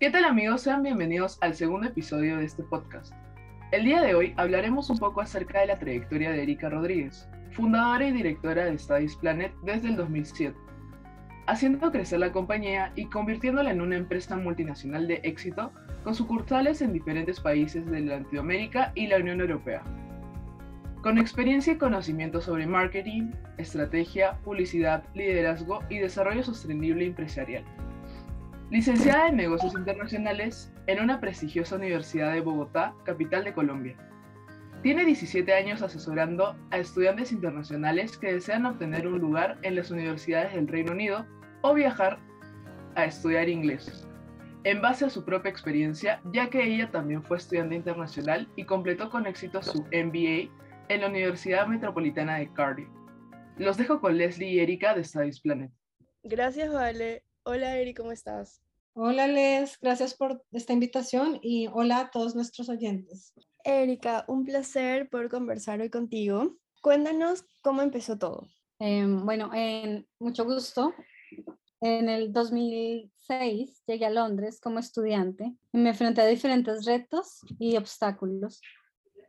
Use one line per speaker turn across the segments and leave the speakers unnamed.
¿Qué tal amigos? Sean bienvenidos al segundo episodio de este podcast. El día de hoy hablaremos un poco acerca de la trayectoria de Erika Rodríguez, fundadora y directora de Studies Planet desde el 2007, haciendo crecer la compañía y convirtiéndola en una empresa multinacional de éxito con sucursales en diferentes países de Latinoamérica y la Unión Europea. Con experiencia y conocimiento sobre marketing, estrategia, publicidad, liderazgo y desarrollo sostenible empresarial. Licenciada en Negocios Internacionales en una prestigiosa universidad de Bogotá, capital de Colombia. Tiene 17 años asesorando a estudiantes internacionales que desean obtener un lugar en las universidades del Reino Unido o viajar a estudiar inglés, en base a su propia experiencia, ya que ella también fue estudiante internacional y completó con éxito su MBA en la Universidad Metropolitana de Cardiff. Los dejo con Leslie y Erika de Studies Planet.
Gracias, Vale. Hola, Eri, ¿cómo estás?
Hola, Les. Gracias por esta invitación y hola a todos nuestros oyentes.
Erika, un placer poder conversar hoy contigo. Cuéntanos cómo empezó todo.
Em, bueno, en mucho gusto. En el 2006 llegué a Londres como estudiante y me enfrenté a diferentes retos y obstáculos.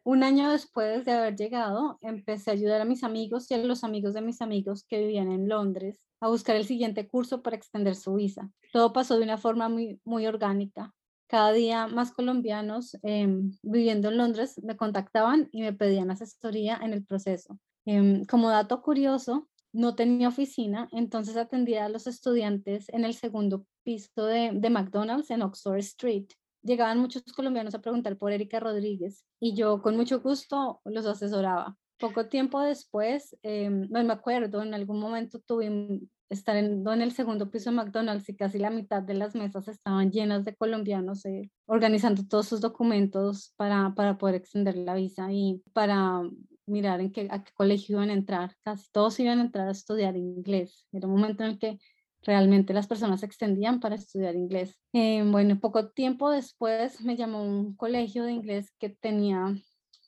Un año después de haber llegado, empecé a ayudar a mis amigos y a los amigos de mis amigos que vivían en Londres a buscar el siguiente curso para extender su visa. Todo pasó de una forma muy, muy orgánica. Cada día más colombianos em, viviendo en Londres me contactaban y me pedían asesoría en el proceso. Em, como dato curioso, no tenía oficina, entonces atendía a los estudiantes en el segundo piso de McDonald's en Oxford Street llegaban muchos colombianos a preguntar por Erika Rodríguez y yo con mucho gusto los asesoraba. Poco tiempo después, eh, no me acuerdo, en algún momento tuve estar en, en, el segundo piso de McDonald's y casi la mitad de las mesas estaban llenas de colombianos eh, organizando todos sus documentos para, para poder extender la visa y para mirar en qué, a qué colegio iban a entrar. Casi todos iban a entrar a estudiar inglés. Era un momento en el que realmente las personas se extendían para estudiar inglés. Eh, bueno, poco tiempo después me llamó un colegio de inglés que tenía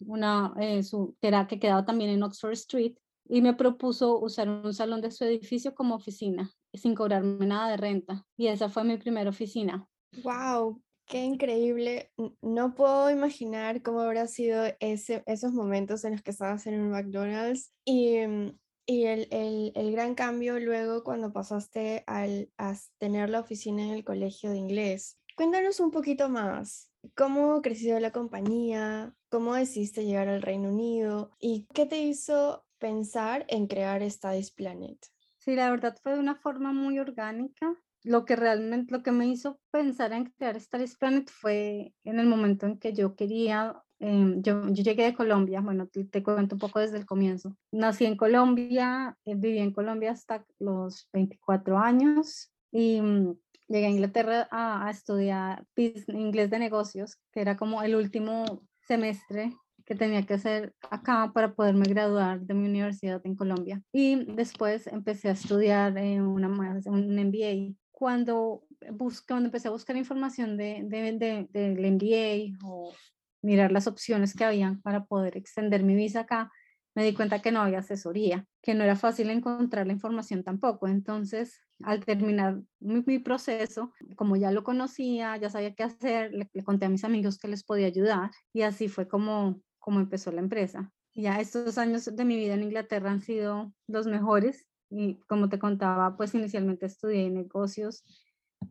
una, eh, su, que, que quedaba también en Oxford Street y me propuso usar un salón de su edificio como oficina sin cobrarme nada de renta. Y esa fue mi primera oficina.
¡Wow! ¡Qué increíble! No puedo imaginar cómo habrá sido ese, esos momentos en los que estabas en un McDonald's y mm, y el, el, el, gran cambio luego cuando pasaste al, a tener la oficina en el colegio de inglés. Cuéntanos un poquito más. ¿Cómo creció la compañía? ¿Cómo decidiste llegar al Reino Unido? ¿Y qué te hizo pensar en crear Studies Planet?
Sí, la verdad fue de una forma muy orgánica. Lo que realmente, lo que me hizo pensar en crear Studies Planet fue en el momento en que yo quería Em, yo, yo, llegué de Colombia, bueno, te, te, cuento un poco desde el comienzo. Nací en Colombia, eh, viví en Colombia hasta los 24 años y mm, llegué a Inglaterra a, a, estudiar inglés de negocios, que era como el último semestre que tenía que hacer acá para poderme graduar de mi universidad en Colombia. Y después empecé a estudiar en una, un MBA. Cuando, busqué, cuando empecé a buscar información de, de, de, del MBA o mirar las opciones que habían para poder extender mi visa acá, me di cuenta que no había asesoría, que no era fácil encontrar la información tampoco. Entonces, al terminar mi, proceso, como ya lo conocía, ya sabía qué hacer, le, conté a mis amigos que les podía ayudar y así fue como, como empezó la empresa. Ya estos años de mi vida en Inglaterra han sido los mejores y como te contaba, pues inicialmente estudié negocios,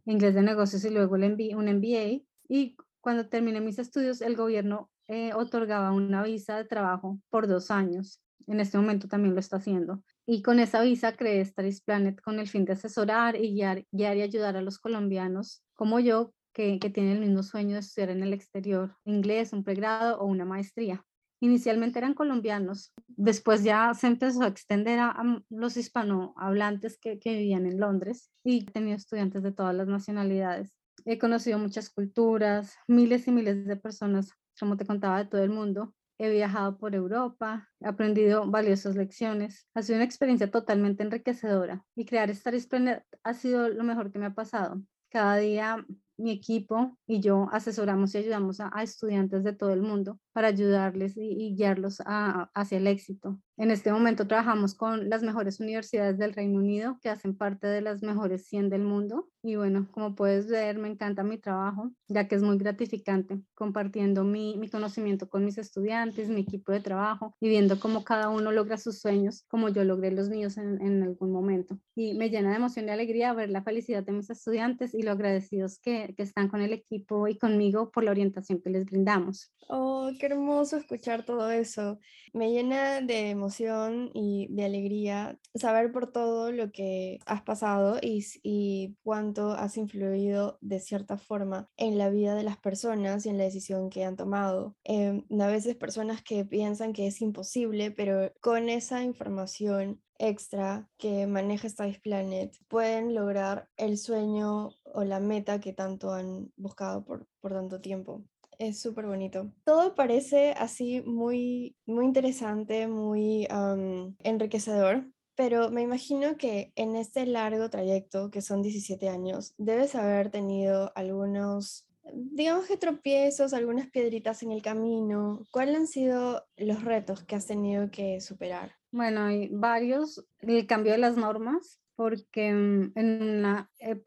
inglés de negocios y luego un MBA y cuando terminé mis estudios, el gobierno eh, otorgaba una visa de trabajo por dos años. En este momento también lo está haciendo. Y con esa visa creé Studies Planet con el fin de asesorar y guiar, y ayudar a los colombianos como yo que, que tienen el mismo sueño de estudiar en el exterior, inglés, un pregrado o una maestría. Inicialmente eran colombianos, después ya se empezó a extender a, a los hispanohablantes que, que vivían en Londres y he tenido estudiantes de todas las nacionalidades. He conocido muchas culturas, miles y miles de personas, como te contaba, de todo el mundo. He viajado por Europa, he aprendido valiosas lecciones. Ha sido una experiencia totalmente enriquecedora y crear Studies Planet ha sido lo mejor que me ha pasado. Cada día mi equipo y yo asesoramos y ayudamos a, estudiantes de todo el mundo para ayudarles y, guiarlos hacia el éxito. En este momento trabajamos con las mejores universidades del Reino Unido que hacen parte de las mejores 100 del mundo. Y bueno, como puedes ver, me encanta mi trabajo, ya que es muy gratificante compartiendo mi, mi conocimiento con mis estudiantes, mi equipo de trabajo y viendo cómo cada uno logra sus sueños, como yo logré los míos en, en algún momento. Y me llena de emoción y alegría ver la felicidad de mis estudiantes y lo agradecidos que, que están con el equipo y conmigo por la orientación que les brindamos.
Oh, qué hermoso escuchar todo eso. Me llena de emoción y de alegría saber por todo lo que has pasado y, y cuánto has influido de cierta forma en la vida de las personas y en la decisión que han tomado. Eh, a veces personas que piensan que es imposible, pero con esa información extra que maneja Studies Planet pueden lograr el sueño o la meta que tanto han buscado por, por tanto tiempo. Es súper bonito. Todo parece así muy, muy interesante, muy enriquecedor, pero me imagino que en este largo trayecto, que son 17 años, debes haber tenido algunos, digamos que tropiezos, algunas piedritas en el camino. ¿Cuáles han sido los retos que has tenido que superar?
Bueno, hay varios. El cambio de las normas, porque mm, en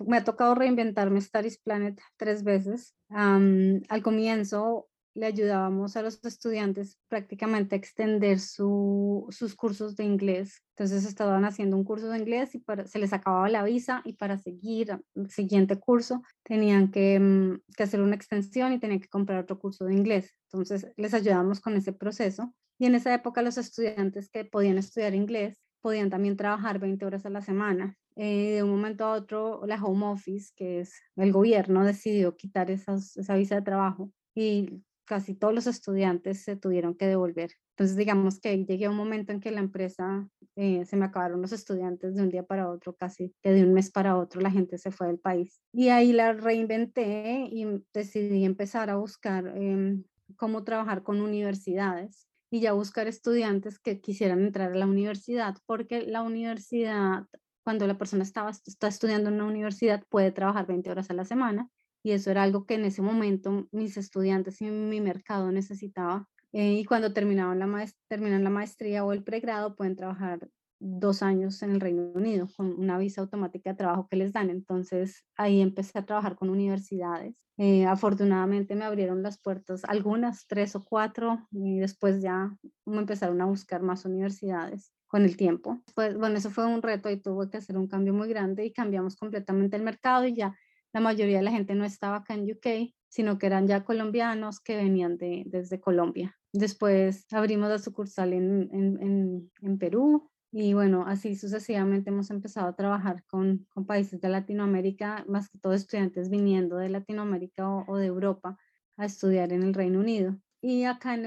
me ha tocado reinventarme Studies Planet tres veces. al comienzo le ayudábamos a los estudiantes prácticamente a extender sus cursos de inglés. Entonces estaban haciendo un curso de inglés y se les acababa la visa y para seguir el siguiente curso tenían que, mm, que hacer una extensión y tenían que comprar otro curso de inglés. Entonces les ayudábamos con ese proceso. Y en esa época los estudiantes que podían estudiar inglés podían también trabajar 20 horas a la semana. Eh, de un momento a otro, la Home Office, que es el gobierno, decidió quitar esas, esa visa de trabajo y casi todos los estudiantes se tuvieron que devolver. Entonces, digamos que llegué a un momento en que la empresa, eh, se me acabaron los estudiantes de un día para otro, casi que de un mes para otro la gente se fue del país. Y ahí la reinventé y decidí empezar a buscar em, cómo trabajar con universidades y ya buscar estudiantes que quisieran entrar a la universidad, porque la universidad, cuando la persona estaba, está estudiando en una universidad, puede trabajar 20 horas a la semana y eso era algo que en ese momento mis estudiantes y mi mercado necesitaba. Eh, y cuando terminaban la terminan la maestría o el pregrado, pueden trabajar dos años en el Reino Unido con una visa automática de trabajo que les dan. Entonces ahí empecé a trabajar con universidades. Eh, afortunadamente me abrieron las puertas, algunas, tres o cuatro, y después ya me empezaron a buscar más universidades con el tiempo. Pues bueno, eso fue un reto y tuve que hacer un cambio muy grande y cambiamos completamente el mercado y ya la mayoría de la gente no estaba acá en UK, sino que eran ya colombianos que venían de, desde Colombia. Después abrimos la sucursal en, en, en Perú, y bueno, así sucesivamente hemos empezado a trabajar con, con países de Latinoamérica, más que todo estudiantes viniendo de Latinoamérica o, de Europa a estudiar en el Reino Unido. Y acá en,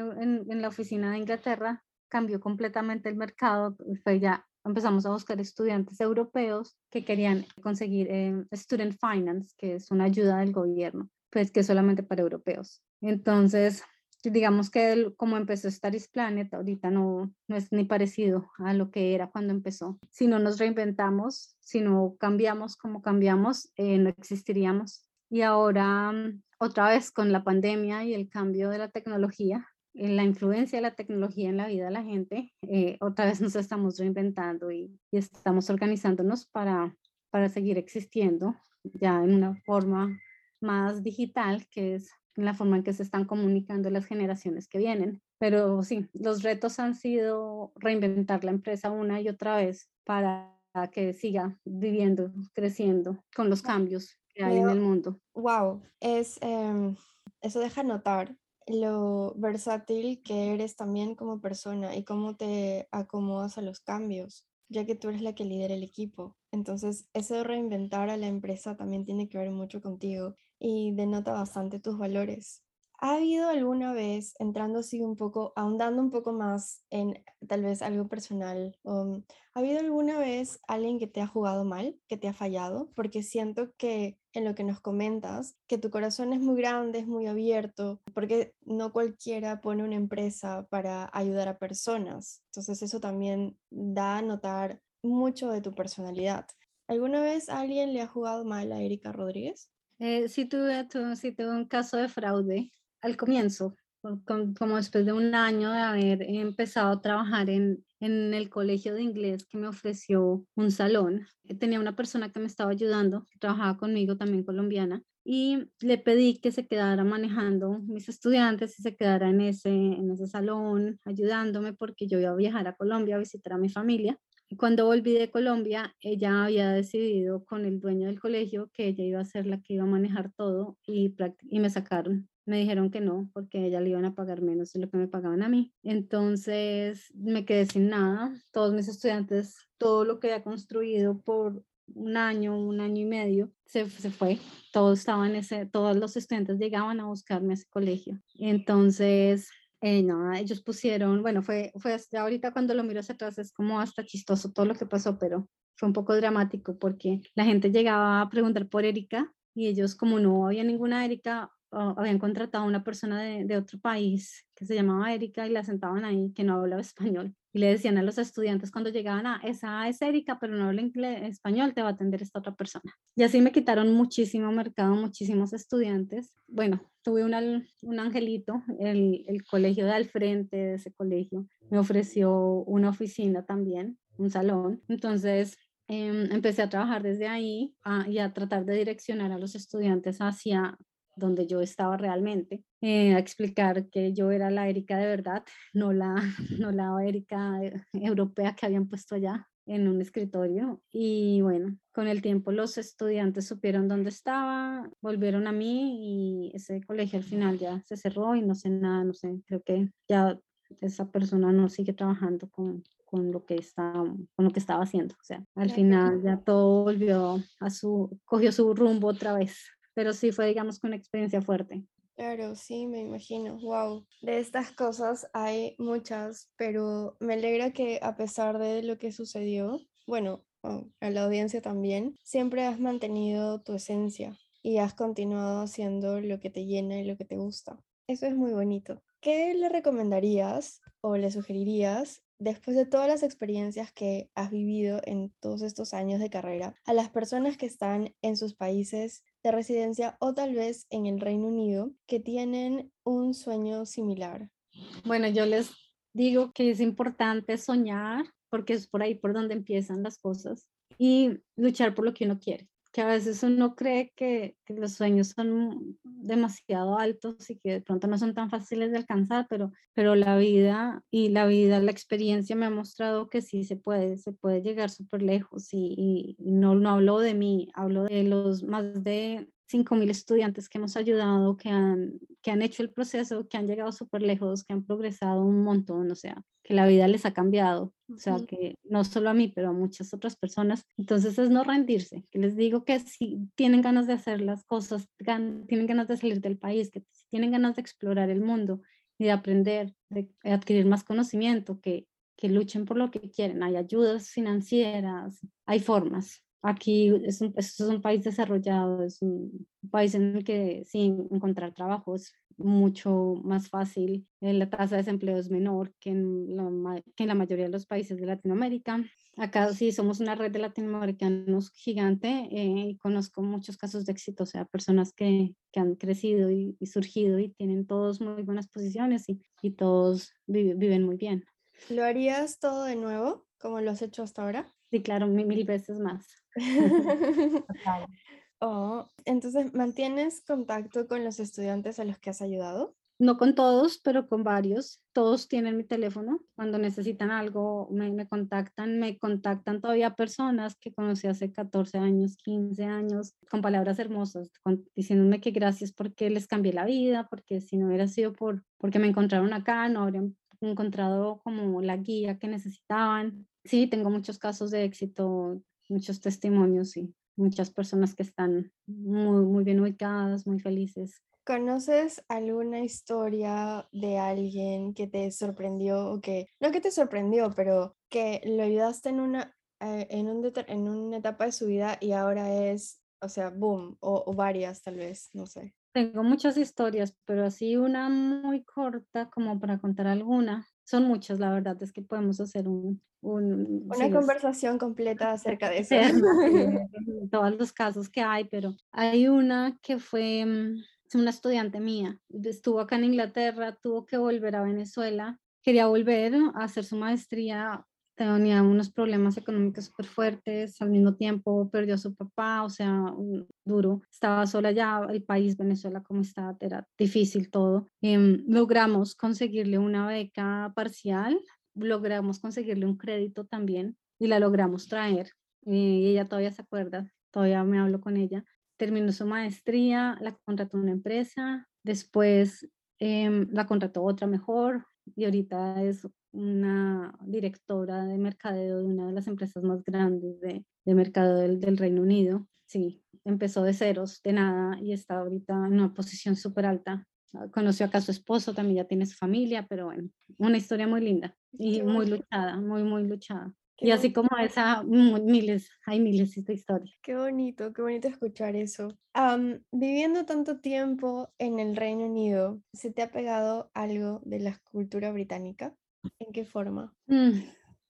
en, la oficina de Inglaterra cambió completamente el mercado, fue ya empezamos a buscar estudiantes europeos que querían conseguir eh, Student Finance, que es una ayuda del gobierno, pues que es solamente para europeos. Entonces, digamos que como empezó Studies Planet, ahorita no, no es ni parecido a lo que era cuando empezó. Si no nos reinventamos, si no cambiamos como cambiamos, eh, no existiríamos. Y ahora, mm, otra vez con la pandemia y el cambio de la tecnología, la influencia de la tecnología en la vida de la gente, eh, otra vez nos estamos reinventando y, y estamos organizándonos para, para seguir existiendo ya en una forma más digital, que es en la forma en que se están comunicando las generaciones que vienen. Pero sí, los retos han sido reinventar la empresa una y otra vez para que siga viviendo, creciendo con los cambios que hay en el mundo.
Wow, es, em, eso deja notar lo versátil que eres también como persona y cómo te acomodas a los cambios, ya que tú eres la que lidera el equipo. Entonces, eso de reinventar a la empresa también tiene que ver mucho contigo y denota bastante tus valores. ¿Ha habido alguna vez, entrando así un poco, ahondando un poco más en tal vez algo personal, um, ¿ha habido alguna vez alguien que te ha jugado mal, que te ha fallado? Porque siento que en lo que nos comentas, que tu corazón es muy grande, es muy abierto, porque no cualquiera pone una empresa para ayudar a personas. Entonces eso también da a notar mucho de tu personalidad. ¿Alguna vez alguien le ha jugado mal a Erika Rodríguez?
Eh, sí, tuve, sí tuve un caso de fraude al comienzo, como después de un año de haber empezado a trabajar en, en el colegio de inglés que me ofreció un salón. Tenía una persona que me estaba ayudando, que trabajaba conmigo también colombiana, y le pedí que se quedara manejando mis estudiantes y se quedara en ese, en ese salón ayudándome porque yo iba a viajar a Colombia a visitar a mi familia. Cuando volví de Colombia, ella había decidido con el dueño del colegio que ella iba a ser la que iba a manejar todo y, y me sacaron. Me dijeron que no, porque ella le iban a pagar menos de lo que me pagaban a mí. Entonces me quedé sin nada. Todos mis estudiantes, todo lo que había construido por un año, un año y medio, se, se fue. Todos estaban ese, todos los estudiantes llegaban a buscarme a ese colegio. Entonces, eh, no, ellos pusieron, bueno, fue, fue hasta ahorita cuando lo miro hacia atrás es como hasta chistoso todo lo que pasó, pero fue un poco dramático porque la gente llegaba a preguntar por Erika y ellos como no había ninguna Erika, habían contratado a una persona de, de, otro país que se llamaba Erika y la sentaban ahí que no hablaba español y le decían a los estudiantes cuando llegaban a esa es Erika pero no habla inglés, español te va a atender esta otra persona y así me quitaron muchísimo mercado muchísimos estudiantes. Bueno tuve un, un angelito el, el colegio de al frente de ese colegio me ofreció una oficina también un salón. Entonces em, empecé a trabajar desde ahí y a tratar de direccionar a los estudiantes hacia donde yo estaba realmente, eh, a explicar que yo era la Erika de verdad, no la, no la Erika eh, europea que habían puesto allá en un escritorio. Y bueno, con el tiempo los estudiantes supieron dónde estaba, volvieron a mí y ese colegio al final ya se cerró y no sé nada, no sé, creo que ya esa persona no sigue trabajando con, con lo que está, con lo que estaba haciendo, o sea, al final ya todo volvió a su, cogió su rumbo otra vez pero sí fue, digamos, una experiencia fuerte.
Claro, sí, me imagino. Wow. De estas cosas hay muchas, pero me alegra que a pesar de lo que sucedió, bueno, a la audiencia también, siempre has mantenido tu esencia y has continuado haciendo lo que te llena y lo que te gusta. Eso es muy bonito. ¿Qué le recomendarías o le sugerirías después de todas las experiencias que has vivido en todos estos años de carrera a las personas que están en sus países de residencia o tal vez en el Reino Unido que tienen un sueño similar?
Bueno, yo les digo que es importante soñar porque es por ahí por donde empiezan las cosas y luchar por lo que uno quiere que a veces uno cree que, los sueños son demasiado altos y que de pronto no son tan fáciles de alcanzar, pero, pero la vida y la vida, la experiencia me ha mostrado que sí se puede, se puede llegar súper lejos y, y, no, no hablo de mí, hablo de los más de 5.000 estudiantes que hemos ayudado, que han, que han hecho el proceso, que han llegado súper lejos, que han progresado un montón, o sea, que la vida les ha cambiado, o sea, que no solo a mí, pero a muchas otras personas. Entonces es no rendirse, que les digo que si tienen ganas de hacer las cosas, tienen ganas de salir del país, que tienen ganas de explorar el mundo y de aprender, de adquirir más conocimiento, que, que luchen por lo que quieren. Hay ayudas financieras, hay formas. Aquí es un, es un país desarrollado, es un país en el que sin encontrar trabajo es mucho más fácil, eh, la tasa de desempleo es menor que en, la, que en la mayoría de los países de Latinoamérica. Acá sí somos una red de latinoamericanos gigante eh, y conozco muchos casos de éxito, o sea, personas que, que han crecido y, surgido y tienen todos muy buenas posiciones y, y todos viven muy bien.
¿Lo harías todo de nuevo, como lo has hecho hasta ahora?
Sí, claro, mil veces más.
oh, entonces, ¿mantienes contacto con los estudiantes a los que has ayudado?
No con todos, pero con varios. Todos tienen mi teléfono. Cuando necesitan algo, me, me, contactan. Me contactan todavía personas que conocí hace 14 años, 15 años, con palabras hermosas, diciéndome que gracias porque les cambié la vida, porque si no hubiera sido por, porque me encontraron acá, no habrían encontrado como la guía que necesitaban. Sí, tengo muchos casos de éxito muchos testimonios y muchas personas que están muy, muy bien ubicadas, muy felices.
¿Conoces alguna historia de alguien que te sorprendió o que, no que te sorprendió, pero que lo ayudaste en una, eh, en, un en una etapa de su vida y ahora es, o sea, boom, o, o varias tal vez, no sé?
Tengo muchas historias, pero así una muy corta como para contar alguna son muchas, la verdad es que podemos hacer un...
Una conversación completa acerca de eso.
todos los casos que hay, pero hay una que fue, mm, una estudiante mía, estuvo acá en Inglaterra, tuvo que volver a Venezuela, quería volver a hacer su maestría, tenía unos problemas económicos súper fuertes, al mismo tiempo perdió a su papá, o sea, duro, estaba sola ya, el país Venezuela como estaba, era difícil todo. Em, logramos conseguirle una beca parcial, logramos conseguirle un crédito también y la logramos traer. Eh, y ella todavía se acuerda, todavía me hablo con ella. Terminó su maestría, la contrató una empresa, después em, la contrató otra mejor y ahorita es una directora de mercadeo de una de las empresas más grandes de, de mercado del, del, Reino Unido. Sí, empezó de ceros, de nada, y está ahorita en una posición súper alta. Ah, conoció acá a su esposo, también ya tiene su familia, pero bueno, una historia muy linda y muy luchada, muy, muy luchada. y así como esa, miles, hay miles de historias.
Qué bonito, qué bonito escuchar eso. viviendo tanto tiempo en el Reino Unido, ¿se te ha pegado algo de la cultura británica? ¿En qué forma?
Mm,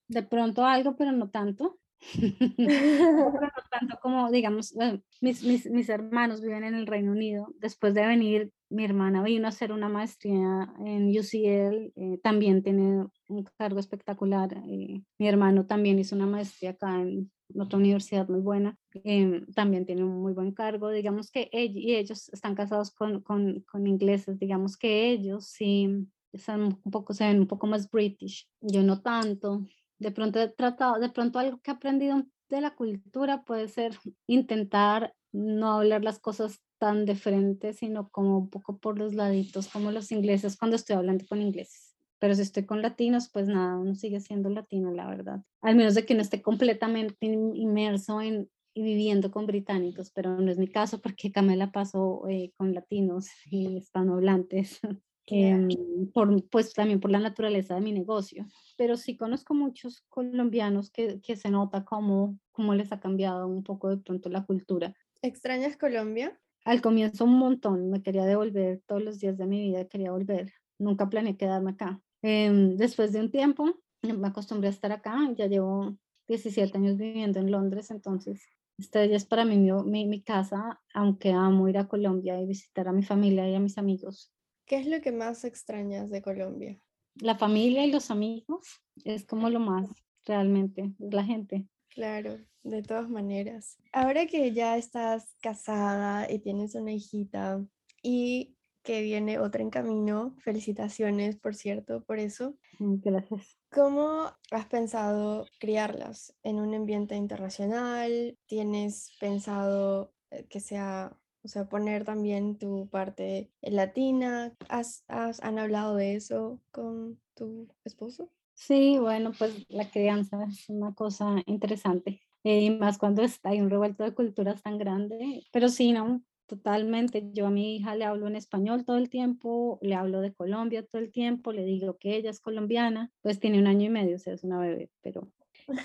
de pronto algo, pero no tanto. no, tanto como, digamos, mis, mis, mis, hermanos viven en el Reino Unido. Después de venir, mi hermana vino a hacer una maestría en UCL, eh, también tiene un cargo espectacular. Eh, mi hermano también hizo una maestría acá en otra universidad muy buena, eh, también tiene un muy buen cargo. Digamos que ellos, y ellos están casados con, con, con ingleses, digamos que ellos sí son un poco, se ven un poco más british, yo no tanto. De pronto he tratado, de pronto algo que he aprendido de la cultura puede ser intentar no hablar las cosas tan de frente, sino como un poco por los laditos, como los ingleses cuando estoy hablando con ingleses. Pero si estoy con latinos, pues nada, uno sigue siendo latino, la verdad. Al menos de que no esté completamente inmerso en y viviendo con británicos, pero no es mi caso porque Camela pasó eh, con latinos y hispanohablantes. Em, por, pues también por la naturaleza de mi negocio. Pero sí conozco muchos colombianos que, que se nota cómo, cómo les ha cambiado un poco de pronto la cultura.
¿Extrañas Colombia?
Al comienzo un montón, me quería devolver todos los días de mi vida, quería volver. Nunca planeé quedarme acá. Em, después de un tiempo me acostumbré a estar acá, ya llevo 17 años viviendo en Londres, entonces esta ya es para mí mi, mi, mi casa, aunque amo ir a Colombia y visitar a mi familia y a mis amigos
¿Qué es lo que más extrañas de Colombia?
La familia y los amigos es como lo más realmente, la gente.
Claro, de todas maneras. Ahora que ya estás casada y tienes una hijita y que viene otra en camino, felicitaciones, por cierto, por eso.
Mm, gracias.
¿Cómo has pensado criarlas en un ambiente internacional? ¿Tienes pensado eh, que sea o sea, poner también tu parte latina. ¿Has, has, ¿Han hablado de eso con tu esposo?
Sí, bueno, pues la crianza es una cosa interesante. Eh, y más cuando hay un revuelto de culturas tan grande. Pero sí, no, totalmente. Yo a mi hija le hablo en español todo el tiempo, le hablo de Colombia todo el tiempo, le digo que ella es colombiana, pues tiene un año y medio, o sea, es una bebé, pero...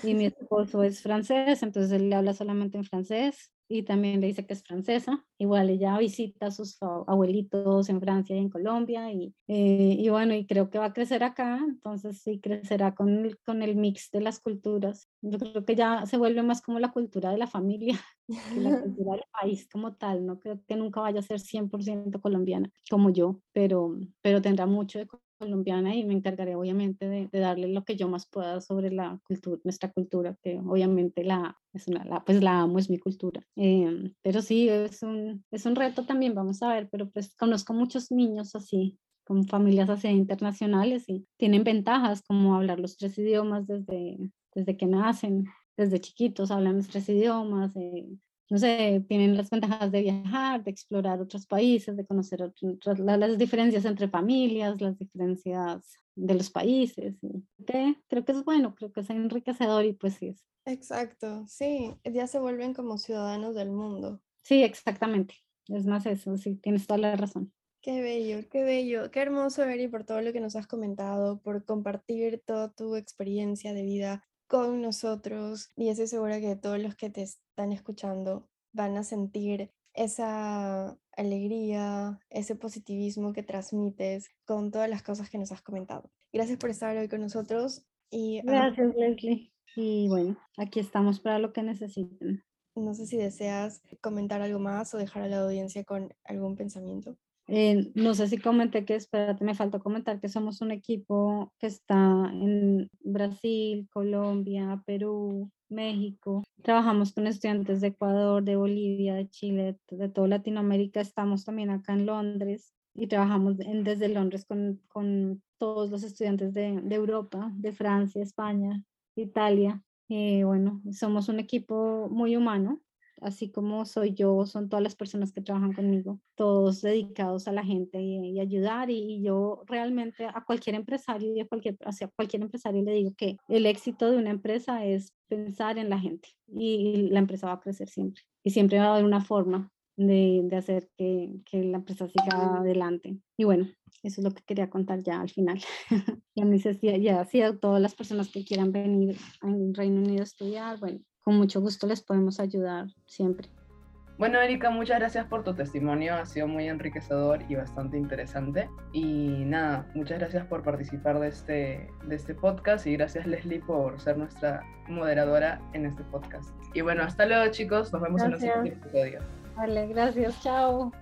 Y mi esposo es francés, entonces él le habla solamente en francés y también le dice que es francesa. Igual ella visita a sus abuelitos en Francia y en Colombia y, eh, y bueno, y creo que va a crecer acá, entonces sí crecerá con el, con el mix de las culturas. Yo creo que ya se vuelve más como la cultura de la familia que la cultura del país como tal. No creo que nunca vaya a ser 100% colombiana como yo, pero, pero tendrá mucho de colombiana y me encargaré obviamente de, darle lo que yo más pueda sobre la cultura, nuestra cultura, que obviamente la, es una, la, pues la amo, es mi cultura. Em, pero sí, es un, es un reto también, vamos a ver, pero pues conozco muchos niños así, con familias así internacionales y tienen ventajas como hablar los tres idiomas desde, desde que nacen, desde chiquitos hablan los tres idiomas, eh, no sé, tienen las ventajas de viajar, de explorar otros países, de conocer las diferencias entre familias, las diferencias de los países. creo que es bueno, creo que es enriquecedor y pues sí es.
Exacto, sí, ya se vuelven como ciudadanos del mundo.
Sí, exactamente. Es más eso, sí, tienes toda la razón.
Qué bello, qué bello, qué hermoso, Eri, por todo lo que nos has comentado, por compartir toda tu experiencia de vida con nosotros y estoy segura que todos los que te están escuchando van a sentir esa alegría, ese positivismo que transmites con todas las cosas que nos has comentado. Gracias por estar hoy con nosotros y
gracias Leslie. Y bueno, aquí estamos para lo que necesiten.
no sé si deseas comentar algo más o dejar a la audiencia con algún pensamiento.
Eh, no sé si comenté que, espérate, me faltó comentar que somos un equipo que está en Brasil, Colombia, Perú, México. Trabajamos con estudiantes de Ecuador, de Bolivia, de Chile, de toda Latinoamérica. Estamos también acá en Londres y trabajamos desde Londres con, con, todos los estudiantes de, Europa, de Francia, España, Italia. eh, bueno, somos un equipo muy humano así como soy yo, son todas las personas que trabajan conmigo, todos dedicados a la gente y, ayudar. Y, yo realmente a cualquier empresario y a cualquier, hacia cualquier empresario le digo que el éxito de una empresa es pensar en la gente y la empresa va a crecer siempre. Y siempre va a haber una forma de, hacer que, la empresa siga adelante. Y bueno, eso es lo que quería contar ya al final. y a mí se, ya, ya, todas las personas que quieran venir al Reino Unido a estudiar, bueno, con mucho gusto les podemos ayudar siempre.
Bueno, Erika, muchas gracias por tu testimonio, ha sido muy enriquecedor y bastante interesante. Y nada, muchas gracias por participar de este, de este podcast y gracias Leslie por ser nuestra moderadora en este podcast. Y bueno, hasta luego chicos, nos vemos en el siguiente episodio.
Vale, gracias, chao.